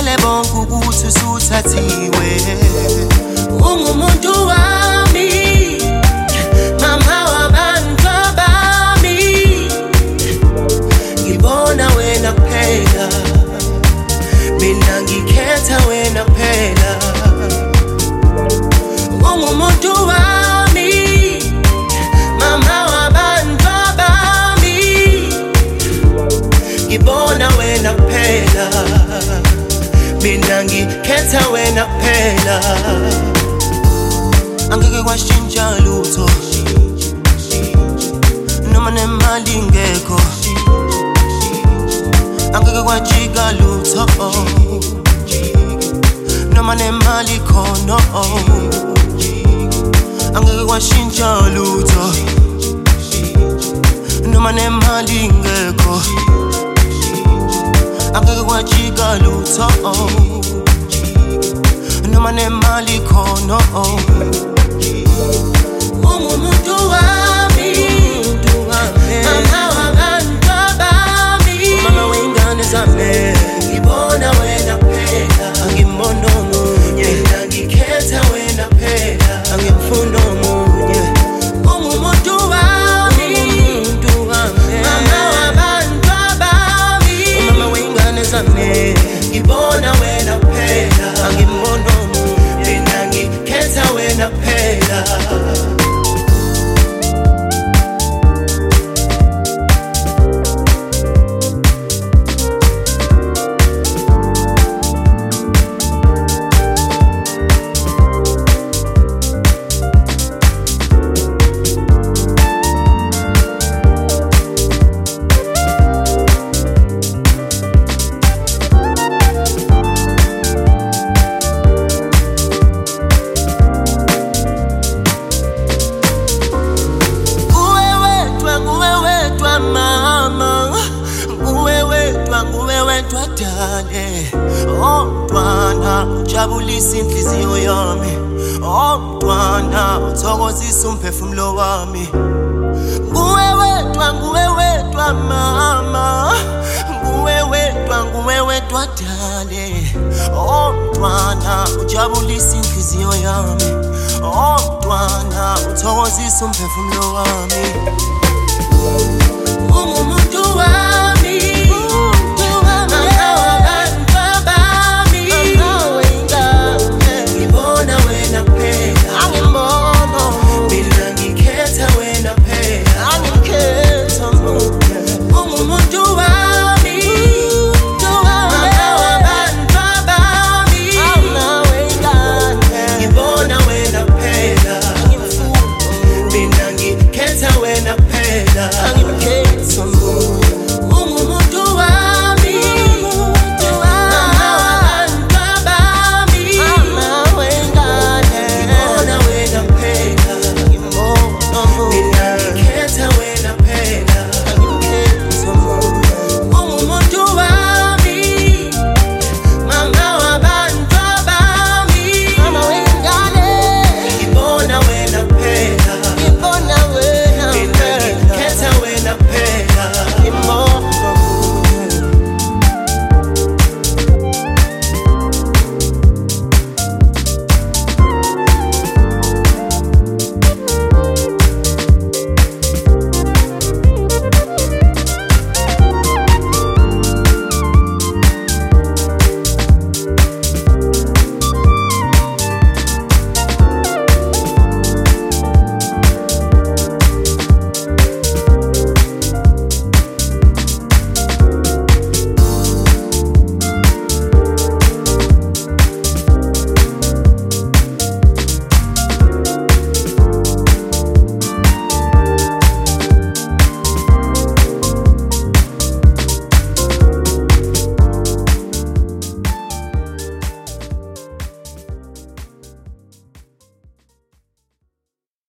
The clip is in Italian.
Batshele bonke ukuthi usuthathiwe. Ungumuntu wami ngikhetha wena kuphela Angeke kwashintsha lutho. Noma nemali ingekho. Angeke kwajika lutho. Noma nemali khona. Angeke kwashintsha lutho. Noma nemali ingekho. Angeke kwajika lutho No man name Maliko, no. Wedwa dale Oh mntwana, ujabulisa inhliziyo yami. Oh mntwana, uthokozisa umphefumulo wami. Nguwe wedwa, nguwe wedwa mama. Nguwe wedwa, nguwe wedwa dale. Oh mntwana, ujabulisa inhliziyo yami. Oh mntwana, uthokozisa umphefumulo wami.